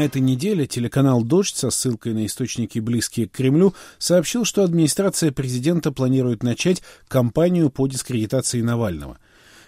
На этой неделе телеканал «Дождь» со ссылкой на источники, близкие к Кремлю, сообщил, что администрация президента планирует начать кампанию по дискредитации Навального.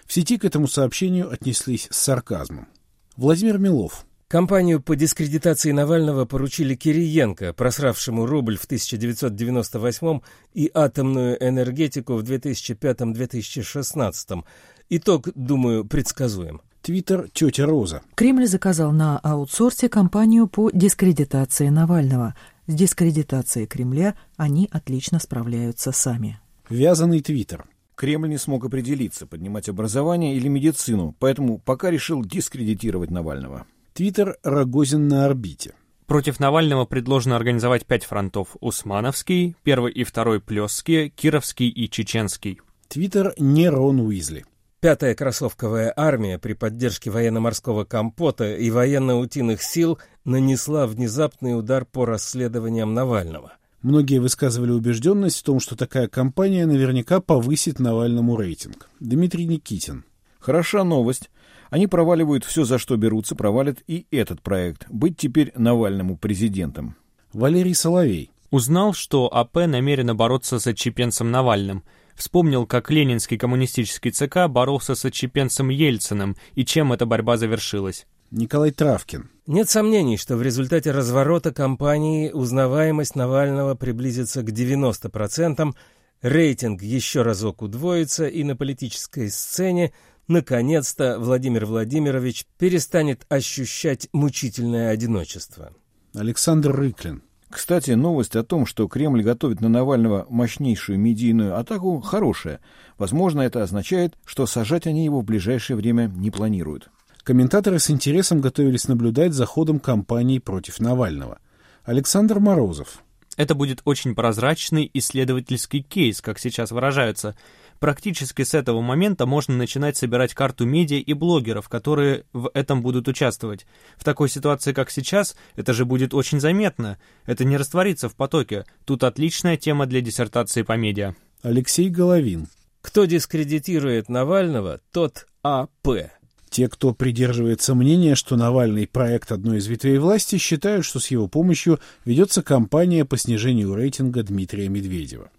В сети к этому сообщению отнеслись с сарказмом. Владимир Милов. Кампанию по дискредитации Навального поручили Кириенко, просравшему рубль в 1998 и атомную энергетику в 2005-2016. Итог, думаю, предсказуем. Твиттер «Тетя Роза». Кремль заказал на аутсорсе кампанию по дискредитации Навального. С дискредитацией Кремля они отлично справляются сами. Вязаный твиттер. Кремль не смог определиться, поднимать образование или медицину, поэтому пока решил дискредитировать Навального. Твиттер «Рогозин на орбите». Против Навального предложено организовать пять фронтов. Усмановский, первый и второй Плесские, Кировский и Чеченский. Твиттер «Не Рон Уизли». Пятая кроссовковая армия при поддержке военно-морского компота и военно-утиных сил нанесла внезапный удар по расследованиям Навального. Многие высказывали убежденность в том, что такая кампания наверняка повысит Навальному рейтинг. Дмитрий Никитин. Хороша новость. Они проваливают все, за что берутся, провалят и этот проект. Быть теперь Навальному президентом. Валерий Соловей. Узнал, что АП намерено бороться с отчепенцем Навальным – Вспомнил, как ленинский коммунистический ЦК боролся с отчепенцем Ельциным и чем эта борьба завершилась. Николай Травкин. Нет сомнений, что в результате разворота кампании узнаваемость Навального приблизится к 90%, рейтинг еще разок удвоится, и на политической сцене наконец-то Владимир Владимирович перестанет ощущать мучительное одиночество. Александр Рыклин. Кстати, новость о том, что Кремль готовит на Навального мощнейшую медийную атаку, хорошая. Возможно, это означает, что сажать они его в ближайшее время не планируют. Комментаторы с интересом готовились наблюдать за ходом кампании против Навального. Александр Морозов. Это будет очень прозрачный исследовательский кейс, как сейчас выражаются. Практически с этого момента можно начинать собирать карту медиа и блогеров, которые в этом будут участвовать. В такой ситуации, как сейчас, это же будет очень заметно. Это не растворится в потоке. Тут отличная тема для диссертации по медиа. Алексей Головин. Кто дискредитирует Навального, тот АП. Те, кто придерживается мнения, что Навальный проект одной из ветвей власти, считают, что с его помощью ведется кампания по снижению рейтинга Дмитрия Медведева.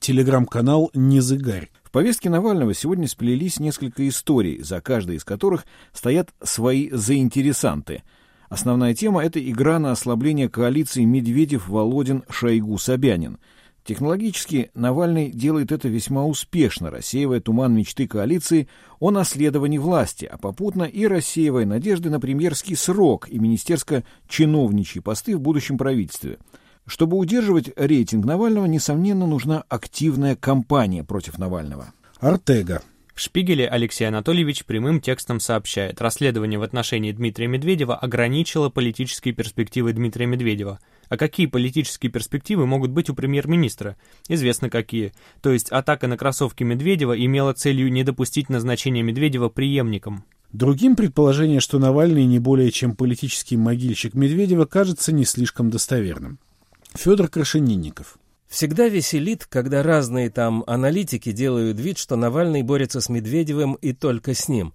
Телеграм-канал «Незыгарь» повестке Навального сегодня сплелись несколько историй, за каждой из которых стоят свои заинтересанты. Основная тема — это игра на ослабление коалиции Медведев-Володин-Шойгу-Собянин. Технологически Навальный делает это весьма успешно, рассеивая туман мечты коалиции о наследовании власти, а попутно и рассеивая надежды на премьерский срок и министерско-чиновничьи посты в будущем правительстве — чтобы удерживать рейтинг Навального, несомненно, нужна активная кампания против Навального. Артега. В «Шпигеле» Алексей Анатольевич прямым текстом сообщает, расследование в отношении Дмитрия Медведева ограничило политические перспективы Дмитрия Медведева. А какие политические перспективы могут быть у премьер-министра? Известно какие. То есть атака на кроссовки Медведева имела целью не допустить назначения Медведева преемником. Другим предположение, что Навальный не более чем политический могильщик Медведева, кажется не слишком достоверным. Федор Крашенинников. Всегда веселит, когда разные там аналитики делают вид, что Навальный борется с Медведевым и только с ним.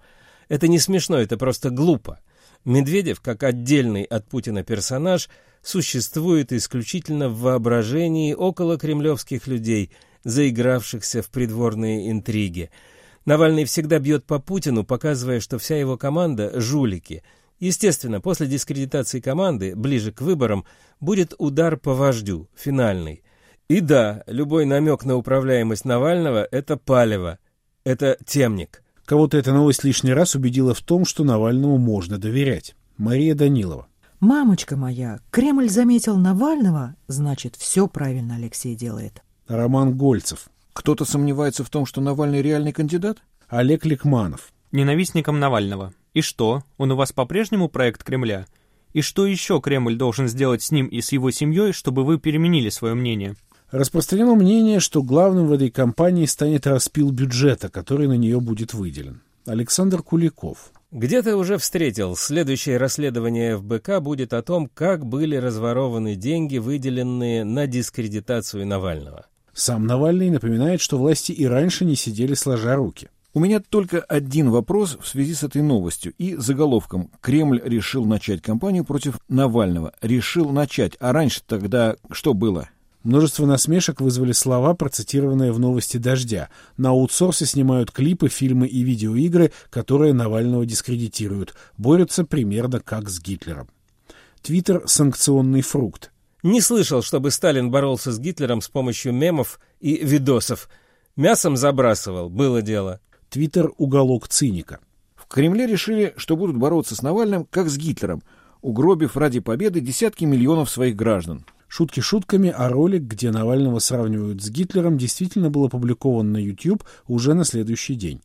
Это не смешно, это просто глупо. Медведев, как отдельный от Путина персонаж, существует исключительно в воображении около кремлевских людей, заигравшихся в придворные интриги. Навальный всегда бьет по Путину, показывая, что вся его команда – жулики – Естественно, после дискредитации команды, ближе к выборам, будет удар по вождю, финальный. И да, любой намек на управляемость Навального – это палево, это темник. Кого-то эта новость лишний раз убедила в том, что Навальному можно доверять. Мария Данилова. «Мамочка моя, Кремль заметил Навального, значит, все правильно Алексей делает». Роман Гольцев. Кто-то сомневается в том, что Навальный реальный кандидат? Олег Ликманов. Ненавистником Навального. И что, он у вас по-прежнему проект Кремля? И что еще Кремль должен сделать с ним и с его семьей, чтобы вы переменили свое мнение? Распространено мнение, что главным в этой кампании станет распил бюджета, который на нее будет выделен. Александр Куликов. Где-то уже встретил. Следующее расследование ФБК будет о том, как были разворованы деньги, выделенные на дискредитацию Навального. Сам Навальный напоминает, что власти и раньше не сидели сложа руки. У меня только один вопрос в связи с этой новостью и заголовком. Кремль решил начать кампанию против Навального. Решил начать. А раньше тогда что было? Множество насмешек вызвали слова, процитированные в новости «Дождя». На аутсорсе снимают клипы, фильмы и видеоигры, которые Навального дискредитируют. Борются примерно как с Гитлером. Твиттер — санкционный фрукт. Не слышал, чтобы Сталин боролся с Гитлером с помощью мемов и видосов. Мясом забрасывал, было дело. Твиттер — уголок циника. В Кремле решили, что будут бороться с Навальным как с Гитлером, угробив ради победы десятки миллионов своих граждан. Шутки шутками, а ролик, где Навального сравнивают с Гитлером, действительно был опубликован на YouTube уже на следующий день.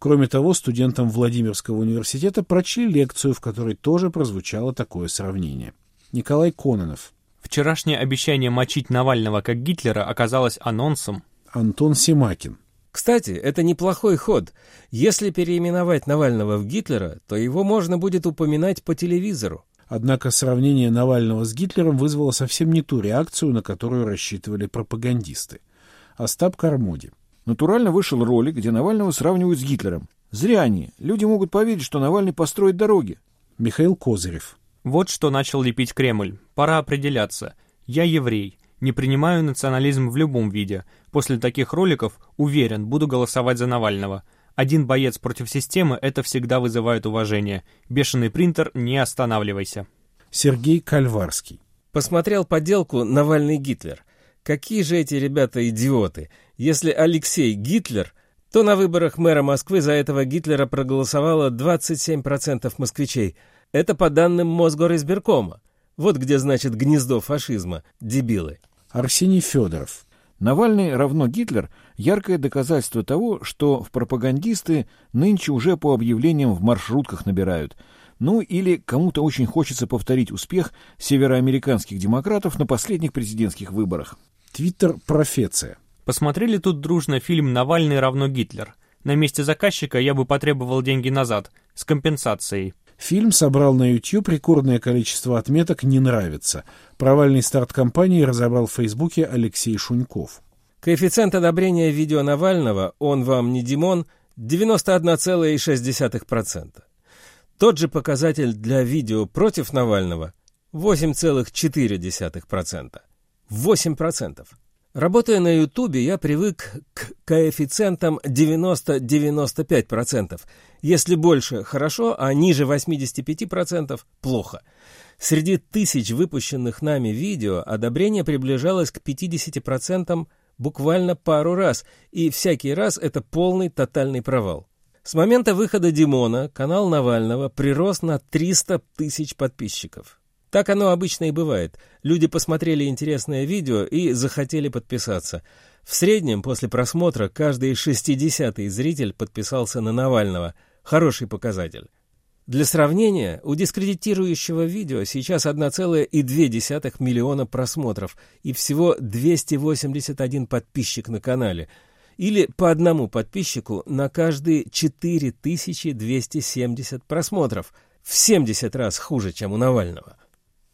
Кроме того, студентам Владимирского университета прочли лекцию, в которой тоже прозвучало такое сравнение. Николай Кононов. Вчерашнее обещание мочить Навального как Гитлера оказалось анонсом. Антон Семакин. Кстати, это неплохой ход. Если переименовать Навального в Гитлера, то его можно будет упоминать по телевизору. Однако сравнение Навального с Гитлером вызвало совсем не ту реакцию, на которую рассчитывали пропагандисты. Остап Кармоди. Натурально вышел ролик, где Навального сравнивают с Гитлером. Зря они. Люди могут поверить, что Навальный построит дороги. Михаил Козырев. Вот что начал лепить Кремль. Пора определяться. Я еврей. Не принимаю национализм в любом виде. После таких роликов, уверен, буду голосовать за Навального. Один боец против системы — это всегда вызывает уважение. Бешеный принтер, не останавливайся. Сергей Кальварский. Посмотрел подделку «Навальный Гитлер». Какие же эти ребята идиоты. Если Алексей Гитлер, то на выборах мэра Москвы за этого Гитлера проголосовало 27% москвичей. Это по данным Мосгоризбиркома. Вот где значит гнездо фашизма, дебилы. Арсений Федоров. Навальный равно Гитлер – яркое доказательство того, что в пропагандисты нынче уже по объявлениям в маршрутках набирают. Ну или кому-то очень хочется повторить успех североамериканских демократов на последних президентских выборах. Твиттер «Профеция». Посмотрели тут дружно фильм «Навальный равно Гитлер». На месте заказчика я бы потребовал деньги назад, с компенсацией. Фильм собрал на YouTube рекордное количество отметок «Не нравится». Провальный старт кампании разобрал в Фейсбуке Алексей Шуньков. Коэффициент одобрения видео Навального «Он вам не Димон» 91,6%. Тот же показатель для видео против Навального 8,4%. 8%. Работая на Ютубе, я привык к коэффициентам 90-95%. Если больше – хорошо, а ниже 85% – плохо. Среди тысяч выпущенных нами видео одобрение приближалось к 50% буквально пару раз, и всякий раз это полный тотальный провал. С момента выхода Димона канал Навального прирос на 300 тысяч подписчиков. Так оно обычно и бывает. Люди посмотрели интересное видео и захотели подписаться. В среднем после просмотра каждый шестидесятый зритель подписался на Навального. Хороший показатель. Для сравнения, у дискредитирующего видео сейчас 1,2 миллиона просмотров и всего 281 подписчик на канале, или по одному подписчику на каждые 4270 просмотров, в 70 раз хуже, чем у Навального.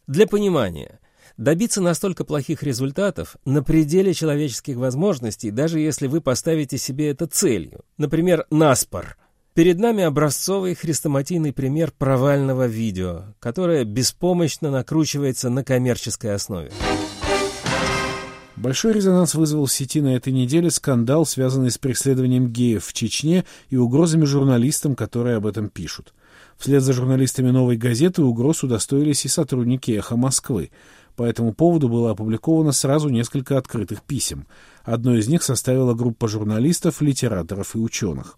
Для понимания, добиться настолько плохих результатов на пределе человеческих возможностей, даже если вы поставите себе это целью, например, наспор – Перед нами образцовый хрестоматийный пример провального видео, которое беспомощно накручивается на коммерческой основе. Большой резонанс вызвал в сети на этой неделе скандал, связанный с преследованием геев в Чечне и угрозами журналистам, которые об этом пишут. Вслед за журналистами «Новой газеты» угроз удостоились и сотрудники «Эхо Москвы». По этому поводу было опубликовано сразу несколько открытых писем. Одно из них составила группа журналистов, литераторов и ученых.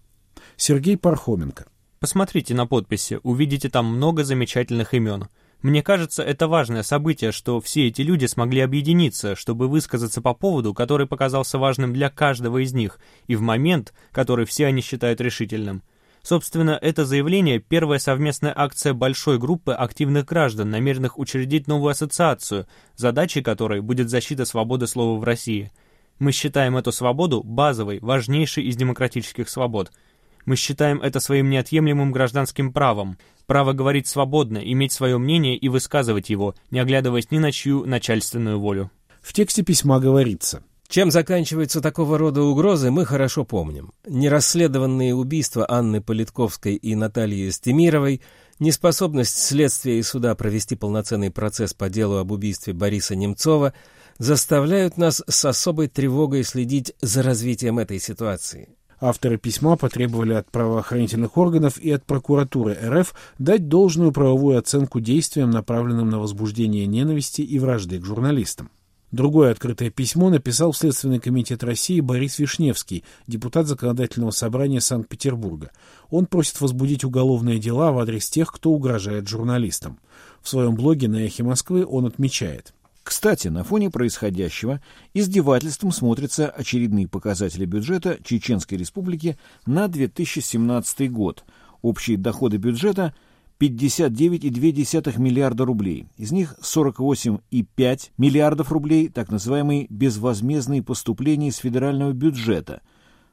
Сергей Пархоменко. Посмотрите на подписи, увидите там много замечательных имен. Мне кажется, это важное событие, что все эти люди смогли объединиться, чтобы высказаться по поводу, который показался важным для каждого из них, и в момент, который все они считают решительным. Собственно, это заявление – первая совместная акция большой группы активных граждан, намеренных учредить новую ассоциацию, задачей которой будет защита свободы слова в России. Мы считаем эту свободу базовой, важнейшей из демократических свобод – мы считаем это своим неотъемлемым гражданским правом. Право говорить свободно, иметь свое мнение и высказывать его, не оглядываясь ни на чью начальственную волю. В тексте письма говорится. Чем заканчиваются такого рода угрозы, мы хорошо помним. Нерасследованные убийства Анны Политковской и Натальи Стемировой, неспособность следствия и суда провести полноценный процесс по делу об убийстве Бориса Немцова заставляют нас с особой тревогой следить за развитием этой ситуации. Авторы письма потребовали от правоохранительных органов и от прокуратуры РФ дать должную правовую оценку действиям, направленным на возбуждение ненависти и вражды к журналистам. Другое открытое письмо написал в Следственный комитет России Борис Вишневский, депутат Законодательного собрания Санкт-Петербурга. Он просит возбудить уголовные дела в адрес тех, кто угрожает журналистам. В своем блоге на «Эхе Москвы» он отмечает. Кстати, на фоне происходящего издевательством смотрятся очередные показатели бюджета Чеченской Республики на 2017 год. Общие доходы бюджета – 59,2 миллиарда рублей. Из них 48,5 миллиардов рублей – так называемые безвозмездные поступления из федерального бюджета.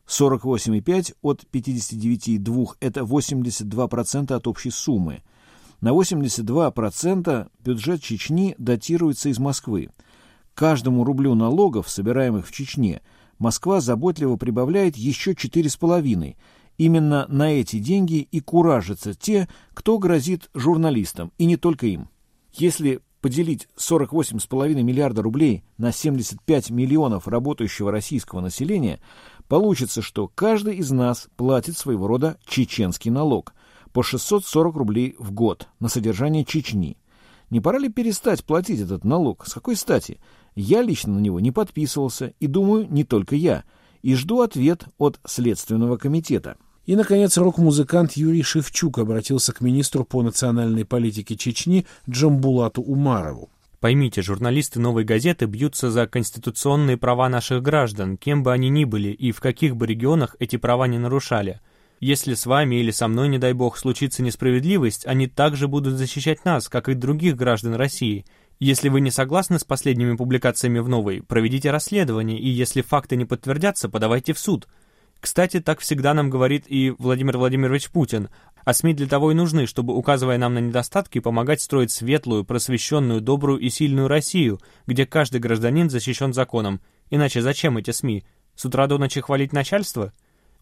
48,5 от 59,2 – это 82% от общей суммы. На 82% бюджет Чечни датируется из Москвы. Каждому рублю налогов, собираемых в Чечне, Москва заботливо прибавляет еще 4,5 Именно на эти деньги и куражатся те, кто грозит журналистам, и не только им. Если поделить 48,5 миллиарда рублей на 75 миллионов работающего российского населения, получится, что каждый из нас платит своего рода чеченский налог по 640 рублей в год на содержание Чечни. Не пора ли перестать платить этот налог? С какой стати? Я лично на него не подписывался, и думаю, не только я, и жду ответ от Следственного комитета. И, наконец, рок-музыкант Юрий Шевчук обратился к министру по национальной политике Чечни Джамбулату Умарову. Поймите, журналисты «Новой газеты» бьются за конституционные права наших граждан, кем бы они ни были и в каких бы регионах эти права не нарушали. Если с вами или со мной, не дай бог, случится несправедливость, они также будут защищать нас, как и других граждан России. Если вы не согласны с последними публикациями в «Новой», проведите расследование, и если факты не подтвердятся, подавайте в суд – кстати, так всегда нам говорит и Владимир Владимирович Путин, а СМИ для того и нужны, чтобы, указывая нам на недостатки, помогать строить светлую, просвещенную, добрую и сильную Россию, где каждый гражданин защищен законом. Иначе зачем эти СМИ? С утра до ночи хвалить начальство?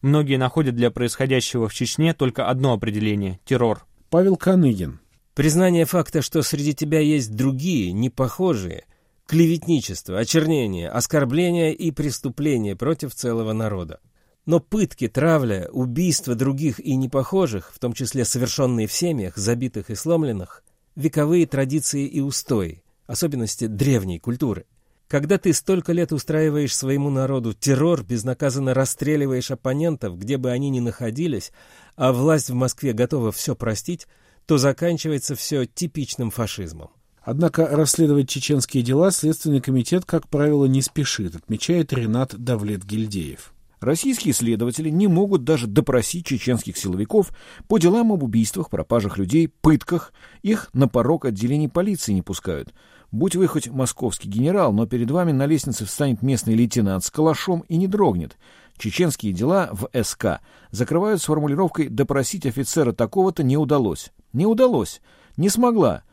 Многие находят для происходящего в Чечне только одно определение – террор. Павел Каныгин. Признание факта, что среди тебя есть другие, непохожие, клеветничество, очернение, оскорбление и преступление против целого народа. Но пытки, травля, убийства других и непохожих, в том числе совершенные в семьях, забитых и сломленных, вековые традиции и устои, особенности древней культуры. Когда ты столько лет устраиваешь своему народу террор, безнаказанно расстреливаешь оппонентов, где бы они ни находились, а власть в Москве готова все простить, то заканчивается все типичным фашизмом. Однако расследовать чеченские дела Следственный комитет, как правило, не спешит, отмечает Ренат Давлет-Гильдеев. Российские следователи не могут даже допросить чеченских силовиков по делам об убийствах, пропажах людей, пытках. Их на порог отделений полиции не пускают. Будь вы хоть московский генерал, но перед вами на лестнице встанет местный лейтенант с калашом и не дрогнет. Чеченские дела в СК закрывают с формулировкой «допросить офицера такого-то не удалось». Не удалось. Не смогла.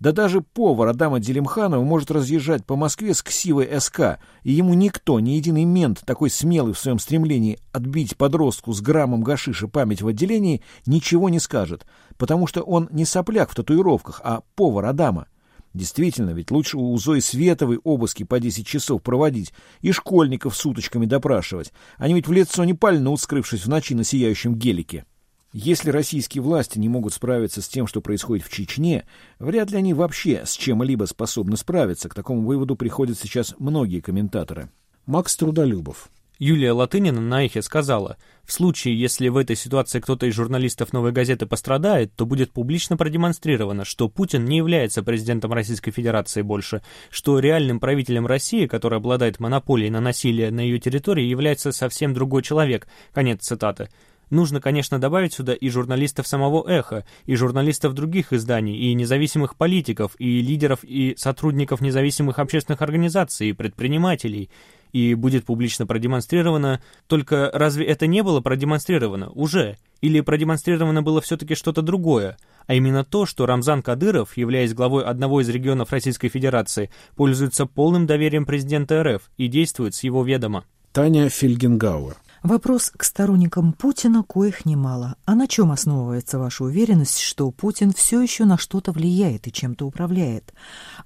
Да даже повар Адама Делимханова может разъезжать по Москве с ксивой СК, и ему никто, ни единый мент, такой смелый в своем стремлении отбить подростку с граммом гашиша память в отделении, ничего не скажет, потому что он не сопляк в татуировках, а повар Адама. Действительно, ведь лучше у Зои Световой обыски по 10 часов проводить и школьников с уточками допрашивать. Они ведь в лицо не пальнут, скрывшись в ночи на сияющем гелике. Если российские власти не могут справиться с тем, что происходит в Чечне, вряд ли они вообще с чем-либо способны справиться. К такому выводу приходят сейчас многие комментаторы. Макс Трудолюбов. Юлия Латынина на эхе сказала, в случае, если в этой ситуации кто-то из журналистов «Новой газеты» пострадает, то будет публично продемонстрировано, что Путин не является президентом Российской Федерации больше, что реальным правителем России, который обладает монополией на насилие на ее территории, является совсем другой человек. Конец цитаты. Нужно, конечно, добавить сюда и журналистов самого «Эхо», и журналистов других изданий, и независимых политиков, и лидеров и сотрудников независимых общественных организаций, и предпринимателей. И будет публично продемонстрировано... Только разве это не было продемонстрировано? Уже? Или продемонстрировано было все-таки что-то другое? а именно то, что Рамзан Кадыров, являясь главой одного из регионов Российской Федерации, пользуется полным доверием президента РФ и действует с его ведома. Таня Фельгенгауэр. Вопрос к сторонникам Путина коих немало. А на чем основывается ваша уверенность, что Путин все еще на что-то влияет и чем-то управляет?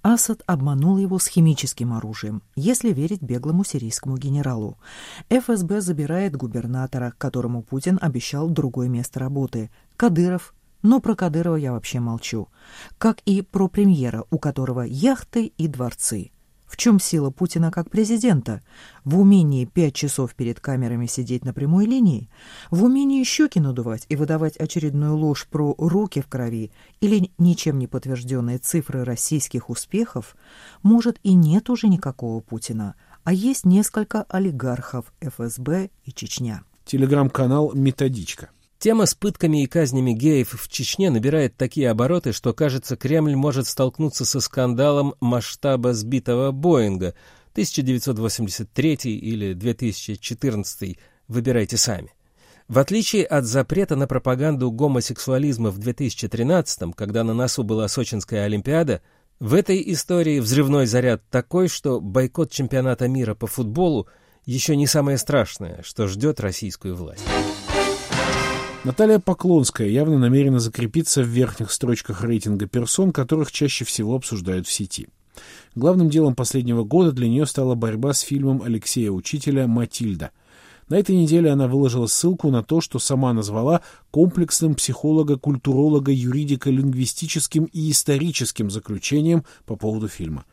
Асад обманул его с химическим оружием, если верить беглому сирийскому генералу. ФСБ забирает губернатора, которому Путин обещал другое место работы. Кадыров. Но про Кадырова я вообще молчу. Как и про премьера, у которого яхты и дворцы. В чем сила Путина как президента? В умении пять часов перед камерами сидеть на прямой линии? В умении щеки надувать и выдавать очередную ложь про руки в крови или ничем не подтвержденные цифры российских успехов? Может, и нет уже никакого Путина, а есть несколько олигархов ФСБ и Чечня. Телеграм-канал «Методичка». Тема с пытками и казнями геев в Чечне набирает такие обороты, что, кажется, Кремль может столкнуться со скандалом масштаба сбитого Боинга 1983 или 2014, выбирайте сами. В отличие от запрета на пропаганду гомосексуализма в 2013 когда на носу была Сочинская Олимпиада, в этой истории взрывной заряд такой, что бойкот чемпионата мира по футболу еще не самое страшное, что ждет российскую власть. Наталья Поклонская явно намерена закрепиться в верхних строчках рейтинга персон, которых чаще всего обсуждают в сети. Главным делом последнего года для нее стала борьба с фильмом Алексея Учителя «Матильда». На этой неделе она выложила ссылку на то, что сама назвала комплексным психолога, культуролога, юридико лингвистическим и историческим заключением по поводу фильма.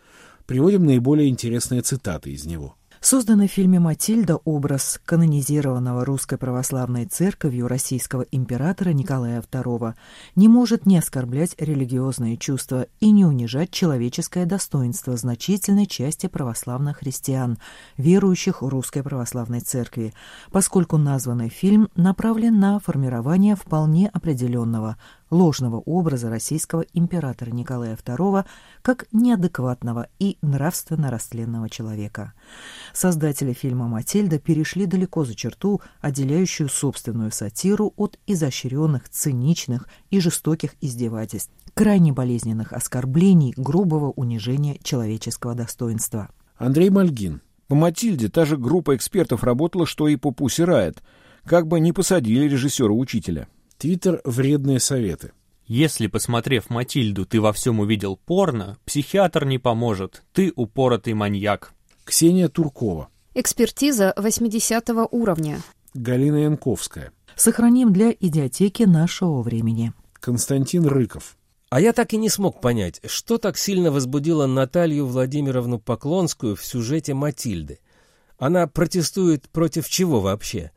Приводим наиболее интересные цитаты из него. Созданный в фильме «Матильда» образ канонизированного русской православной церковью российского императора Николая II не может не оскорблять религиозные чувства и не унижать человеческое достоинство значительной части православных христиан, верующих в русской православной церкви, поскольку названный фильм направлен на формирование вполне определенного ложного образа российского императора Николая II как неадекватного и нравственно растленного человека. Создатели фильма «Матильда» перешли далеко за черту, отделяющую собственную сатиру от изощренных, циничных и жестоких издевательств, крайне болезненных оскорблений, грубого унижения человеческого достоинства. Андрей Мальгин. По «Матильде» та же группа экспертов работала, что и по «Пусси Райт», как бы не посадили режиссера-учителя. Твиттер «Вредные советы». Если, посмотрев «Матильду», ты во всем увидел порно, психиатр не поможет, ты упоротый маньяк. Ксения Туркова. Экспертиза 80 уровня. Галина Янковская. Сохраним для идиотеки нашего времени. Константин Рыков. А я так и не смог понять, что так сильно возбудило Наталью Владимировну Поклонскую в сюжете «Матильды». Она протестует против чего вообще?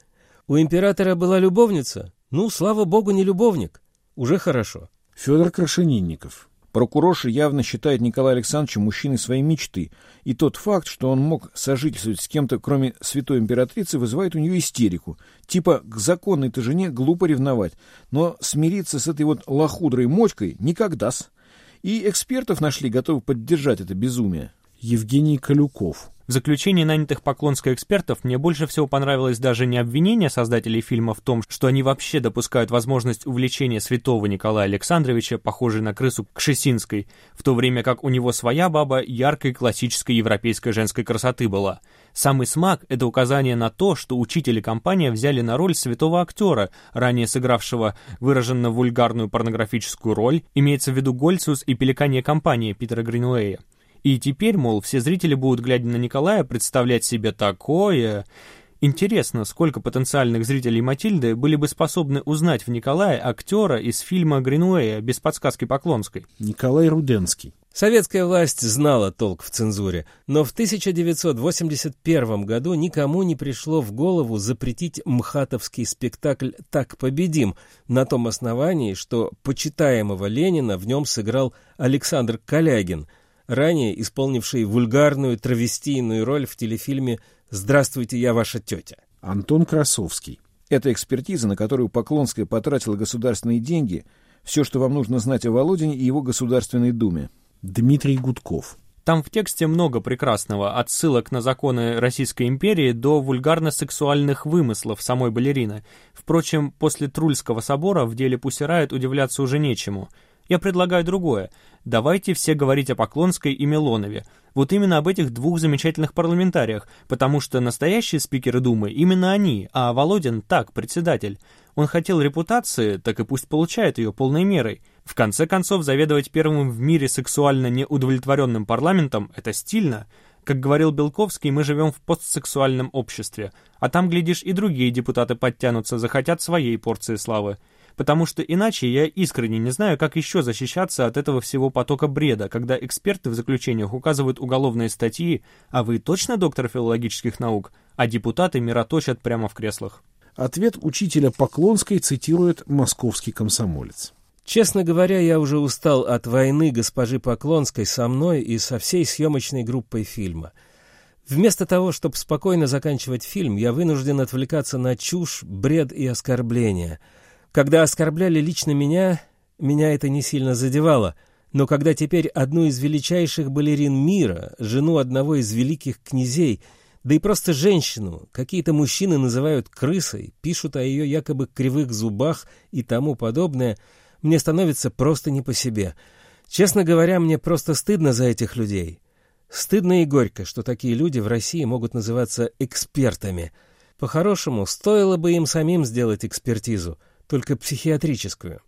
У императора была любовница? Ну, слава богу, не любовник. Уже хорошо. Федор Крашенинников. Прокурорша явно считает Николая Александровича мужчиной своей мечты, и тот факт, что он мог сожительствовать с кем-то, кроме святой императрицы, вызывает у нее истерику. Типа, к законной-то жене глупо ревновать, но смириться с этой вот лохудрой мочкой никогда-с. И экспертов нашли, готовы поддержать это безумие. Евгений Калюков. В заключении нанятых Поклонской экспертов мне больше всего понравилось даже не обвинение создателей фильма в том, что они вообще допускают возможность увлечения святого Николая Александровича, похожей на крысу Кшесинской, в то время как у него своя баба яркой классической европейской женской красоты была. Самый смак — это указание на то, что учитель и взяли на роль святого актера, ранее сыгравшего выраженно вульгарную порнографическую роль, имеется в виду Гольцус и пеликания компании Питера Гринуэя. И теперь, мол, все зрители будут, глядя на Николая, представлять себе такое... Интересно, сколько потенциальных зрителей Матильды были бы способны узнать в Николае актера из фильма Гринуэя без подсказки Поклонской? Николай Руденский. Советская власть знала толк в цензуре, но в 1981 году никому не пришло в голову запретить мхатовский спектакль «Так победим» на том основании, что почитаемого Ленина в нем сыграл Александр Калягин – ранее исполнивший вульгарную травестийную роль в телефильме «Здравствуйте, я ваша тетя». Антон Красовский. Эта экспертиза, на которую Поклонская потратила государственные деньги, все, что вам нужно знать о Володине и его Государственной Думе. Дмитрий Гудков. Там в тексте много прекрасного, от ссылок на законы Российской империи до вульгарно-сексуальных вымыслов самой балерины. Впрочем, после Трульского собора в деле Пусирает удивляться уже нечему. Я предлагаю другое. Давайте все говорить о Поклонской и Милонове. Вот именно об этих двух замечательных парламентариях, потому что настоящие спикеры Думы именно они, а Володин так, председатель. Он хотел репутации, так и пусть получает ее полной мерой. В конце концов, заведовать первым в мире сексуально неудовлетворенным парламентом – это стильно. Как говорил Белковский, мы живем в постсексуальном обществе, а там, глядишь, и другие депутаты подтянутся, захотят своей порции славы. Потому что иначе я искренне не знаю, как еще защищаться от этого всего потока бреда, когда эксперты в заключениях указывают уголовные статьи, а вы точно доктор филологических наук, а депутаты мироточат прямо в креслах. Ответ учителя Поклонской цитирует московский комсомолец. Честно говоря, я уже устал от войны госпожи Поклонской со мной и со всей съемочной группой фильма. Вместо того, чтобы спокойно заканчивать фильм, я вынужден отвлекаться на чушь, бред и оскорбления. Когда оскорбляли лично меня, меня это не сильно задевало, но когда теперь одну из величайших балерин мира, жену одного из великих князей — да и просто женщину какие-то мужчины называют крысой, пишут о ее якобы кривых зубах и тому подобное, мне становится просто не по себе. Честно говоря, мне просто стыдно за этих людей. Стыдно и горько, что такие люди в России могут называться экспертами. По-хорошему, стоило бы им самим сделать экспертизу, только психиатрическую.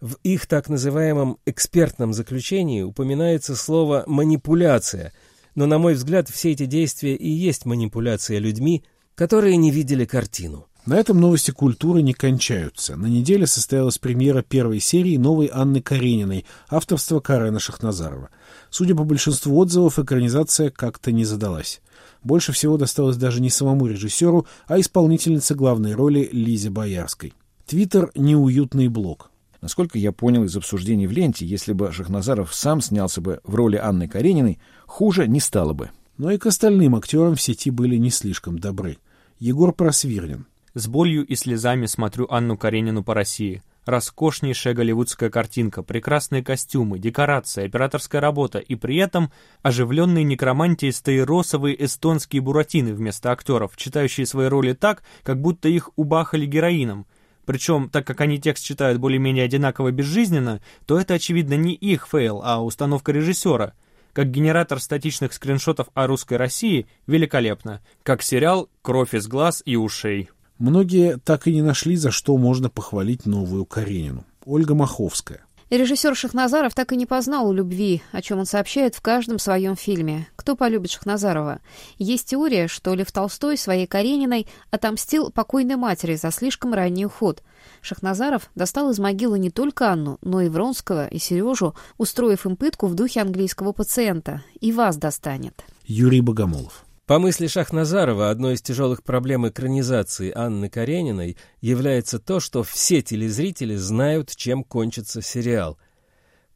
В их так называемом экспертном заключении упоминается слово «манипуляция», но, на мой взгляд, все эти действия и есть манипуляция людьми, которые не видели картину. На этом новости культуры не кончаются. На неделе состоялась премьера первой серии новой Анны Карениной, авторства Карена Шахназарова. Судя по большинству отзывов, экранизация как-то не задалась. Больше всего досталось даже не самому режиссеру, а исполнительнице главной роли Лизе Боярской. Твиттер — неуютный блог. Насколько я понял из обсуждений в ленте, если бы Шахназаров сам снялся бы в роли Анны Карениной, хуже не стало бы. Но и к остальным актерам в сети были не слишком добры. Егор Просвирнин. С болью и слезами смотрю Анну Каренину по России. Роскошнейшая голливудская картинка, прекрасные костюмы, декорация, операторская работа и при этом оживленные некромантией стоеросовые эстонские буратины вместо актеров, читающие свои роли так, как будто их убахали героином. Причем, так как они текст читают более-менее одинаково безжизненно, то это, очевидно, не их фейл, а установка режиссера. Как генератор статичных скриншотов о русской России великолепно. Как сериал «Кровь из глаз и ушей». Многие так и не нашли, за что можно похвалить новую Каренину. Ольга Маховская. Режиссер Шахназаров так и не познал любви, о чем он сообщает в каждом своем фильме. Кто полюбит Шахназарова? Есть теория, что Лев Толстой своей Карениной отомстил покойной матери за слишком ранний уход. Шахназаров достал из могилы не только Анну, но и Вронского, и Сережу, устроив им пытку в духе английского пациента. И вас достанет. Юрий Богомолов. По мысли Шахназарова, одной из тяжелых проблем экранизации Анны Карениной является то, что все телезрители знают, чем кончится сериал.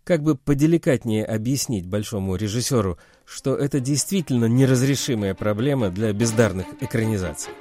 Как бы поделикатнее объяснить большому режиссеру, что это действительно неразрешимая проблема для бездарных экранизаций.